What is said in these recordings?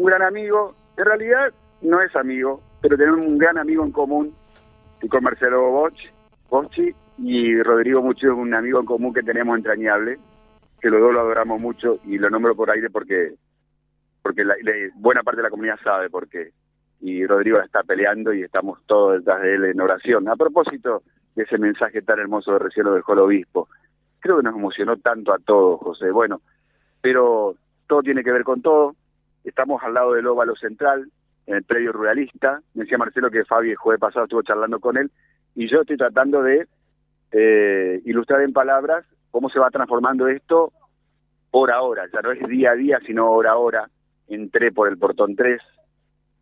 un gran amigo, en realidad no es amigo, pero tenemos un gran amigo en común, y con Marcelo Boch, Bocci y Rodrigo Mucho un amigo en común que tenemos entrañable, que los dos lo adoramos mucho y lo nombro por aire porque porque la, buena parte de la comunidad sabe por qué. Y Rodrigo está peleando y estamos todos detrás de él en oración. A propósito de ese mensaje tan hermoso de recién lo dejó el obispo, creo que nos emocionó tanto a todos, José. Bueno, pero todo tiene que ver con todo. Estamos al lado del óvalo central, en el predio ruralista. Me decía Marcelo que Fabi el jueves pasado estuvo charlando con él y yo estoy tratando de eh, ilustrar en palabras cómo se va transformando esto hora a hora. Ya no es día a día, sino hora a hora. Entré por el portón 3,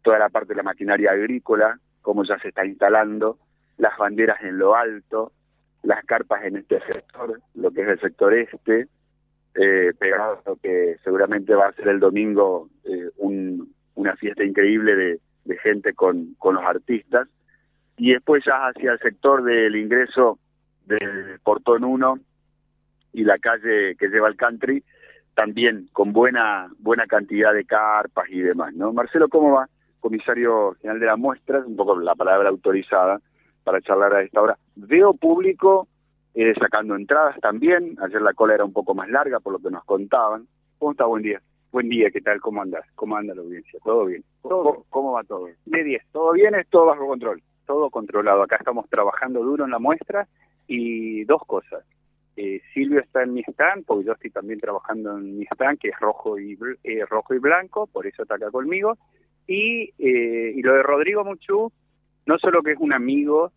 toda la parte de la maquinaria agrícola, cómo ya se está instalando, las banderas en lo alto, las carpas en este sector, lo que es el sector este, eh, pegado a lo que seguramente va a ser el domingo eh, una fiesta increíble de, gente con, con los artistas. Y después ya hacia el sector del ingreso del Portón 1 y la calle que lleva al country, también con buena buena cantidad de carpas y demás, ¿no? Marcelo, ¿cómo va? Comisario General de la Muestra, un poco la palabra autorizada para charlar a esta hora. Veo público eh, sacando entradas también. Ayer la cola era un poco más larga por lo que nos contaban. ¿Cómo está? Buen día. Buen día, ¿qué tal? ¿Cómo andas? ¿Cómo anda la audiencia? ¿Todo bien? ¿Cómo, ¿Cómo va todo? De 10. ¿Todo bien? ¿Es todo bajo control? Todo controlado. Acá estamos trabajando duro en la muestra y dos cosas. Eh, Silvio está en mi stand, porque yo estoy también trabajando en mi stand, que es rojo y, eh, rojo y blanco, por eso está acá conmigo. Y, eh, y lo de Rodrigo Muchu, no solo que es un amigo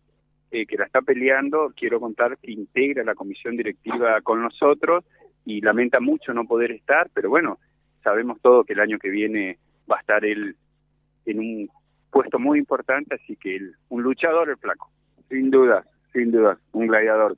eh, que la está peleando, quiero contar que integra la comisión directiva con nosotros y lamenta mucho no poder estar, pero bueno, sabemos todo que el año que viene va a estar él en un puesto muy importante, así que él, un luchador el flaco. Sin duda, sin duda, un gladiador.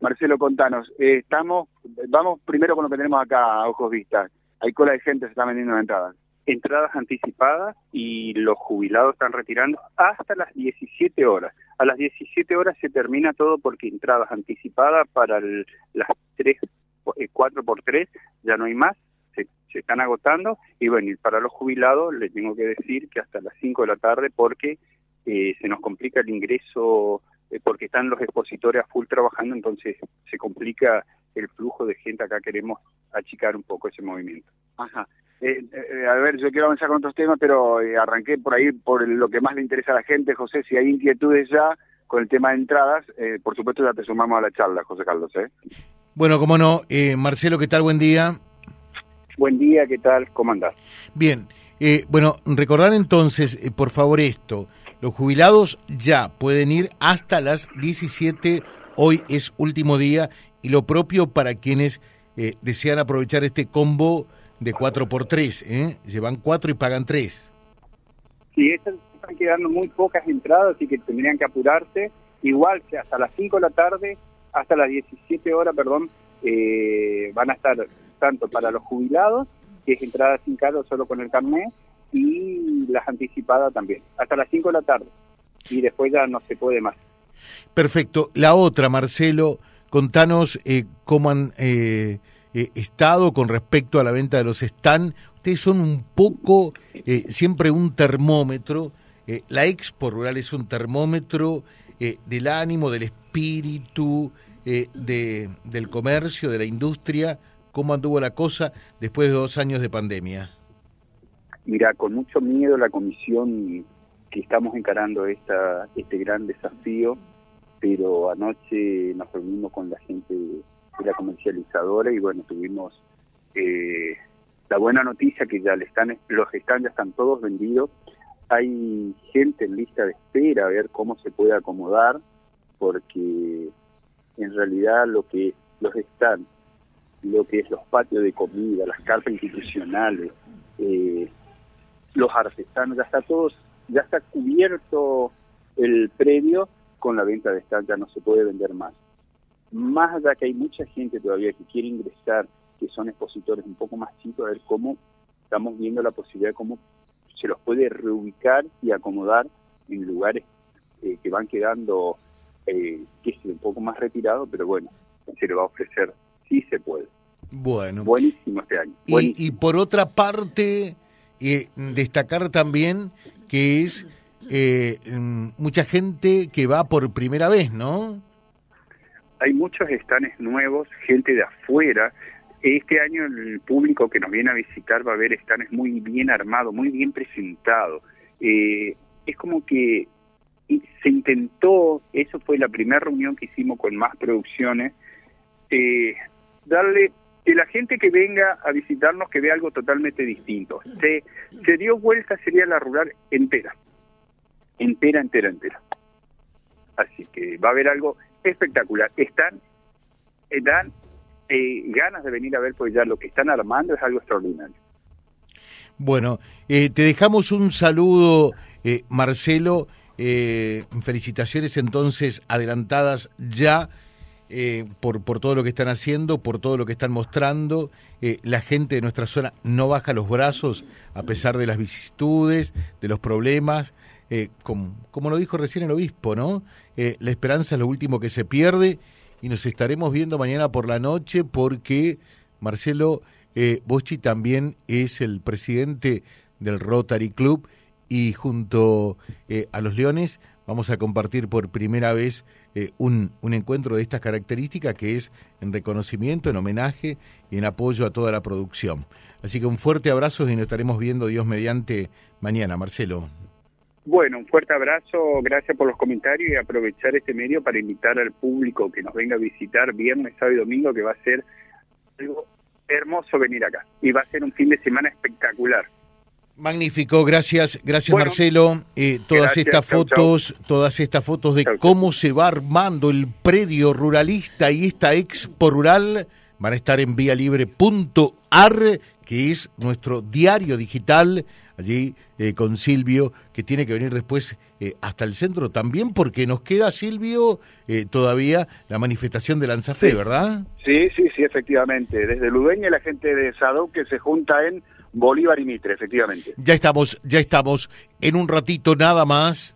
Marcelo, contanos, eh, estamos, vamos primero con lo que tenemos acá a ojos vistas. Hay cola de gente, se está vendiendo entradas entradas anticipadas y los jubilados están retirando hasta las 17 horas. A las 17 horas se termina todo porque entradas anticipadas para las 3, 4 eh, por 3 ya no hay más, se, están agotando y bueno, y para los jubilados les tengo que decir que hasta las 5 de la tarde porque eh, se nos complica el ingreso eh, porque están los expositores a full trabajando, entonces se complica el flujo de gente acá queremos achicar un poco ese movimiento. Ajá. Eh, eh, a ver, yo quiero avanzar con otros temas, pero eh, arranqué por ahí por lo que más le interesa a la gente, José. Si hay inquietudes ya con el tema de entradas, por supuesto ya te sumamos a la charla, José Carlos. Bueno, cómo no. Marcelo, ¿qué tal? Buen día. Buen día, ¿qué tal? ¿Cómo andás? Bien. bueno, recordar entonces, por favor, esto. Los jubilados ya pueden ir hasta las 17. Hoy es último día. Y lo propio para quienes desean aprovechar este combo de 4 por 3 ¿eh? Llevan 4 y pagan 3. Sí, están quedando muy pocas entradas, así que tendrían que apurarse. Igual que hasta las 5 de la tarde, hasta las 17 horas, perdón, eh, van a estar tanto para los jubilados, que es entrada sin cargo solo con el carnet, y las anticipadas también, hasta las 5 de la tarde. Y después ya no se puede más. Perfecto. La otra, Marcelo, contanos eh, cómo han... Eh, eh, Estado con respecto a la venta de los stand. Ustedes son un poco, eh, siempre un termómetro. Eh, la Expo Rural es un termómetro del ánimo, del espíritu, de, del comercio, de la industria. ¿Cómo anduvo la cosa después de dos años de pandemia? Mira, con mucho miedo la comisión que estamos encarando esta, este gran desafío, pero anoche nos reunimos con la gente la comercializadora y bueno, tuvimos eh, la buena noticia que ya le están, los están ya están todos vendidos. Hay gente en lista de espera a ver cómo se puede acomodar, porque en realidad lo que los están, lo que es los patios de comida, las cartas institucionales, eh, los artesanos, ya está todo, ya está cubierto el predio con la venta de stand, ya no se puede vender más más allá que hay mucha gente todavía que quiere ingresar, que son expositores un poco más chicos, a ver cómo estamos viendo la posibilidad de cómo se los puede reubicar y acomodar en lugares eh, que van quedando, eh, que es un poco más retirado, pero bueno, se le va a ofrecer, sí se puede. Bueno. Buenísimo este año. Y, y, por otra parte, eh, destacar también que es eh, mm, mucha gente que va por primera vez, ¿no? Hay muchos estanes nuevos, gente de afuera. Este año el público que nos viene a visitar va a ver estanes muy bien armados, muy bien presentados. Eh, es como que se intentó, eso fue la primera reunión que hicimos con más producciones, eh, darle que la gente que venga a visitarnos que vea algo totalmente distinto. Se, se dio vuelta, sería la rural entera, entera, entera, entera. Así que va a haber algo espectacular. Están, dan eh, ganas de venir a ver, pues ya lo que están armando es algo extraordinario. Bueno, eh, te dejamos un saludo, eh, Marcelo. felicitaciones entonces adelantadas ya por, por todo lo que están haciendo, por todo lo que están mostrando. la gente de nuestra zona no baja los brazos a pesar de las vicisitudes, de los problemas. Como, como lo dijo recién el obispo, ¿no? la esperanza es lo último que se pierde y nos estaremos viendo mañana por la noche porque Marcelo eh, Boschi también es el presidente del Rotary Club y junto eh, a los Leones vamos a compartir por primera vez eh, un, un, encuentro de estas características que es en reconocimiento, en homenaje y en apoyo a toda la producción. Así que un fuerte abrazo y nos estaremos viendo Dios mediante mañana, Marcelo. Bueno, un fuerte abrazo, gracias por los comentarios y aprovechar este medio para invitar al público que nos venga a visitar viernes, sábado y domingo, que va a ser algo hermoso venir acá y va a ser un fin de semana espectacular. Magnífico, gracias, gracias Marcelo. Eh, todas estas fotos, todas estas fotos de cómo se va armando el predio ruralista y esta expo rural van a estar en vialibre.ar, que es nuestro diario digital allí eh, con Silvio, que tiene que venir después eh, hasta el centro también, porque nos queda, Silvio, eh, todavía la manifestación de Lanzafé, ¿verdad? Sí, sí, sí, efectivamente. Desde Ludeña la gente de Sado que se junta en Bolívar y Mitre, efectivamente. Ya estamos, ya estamos en un ratito nada más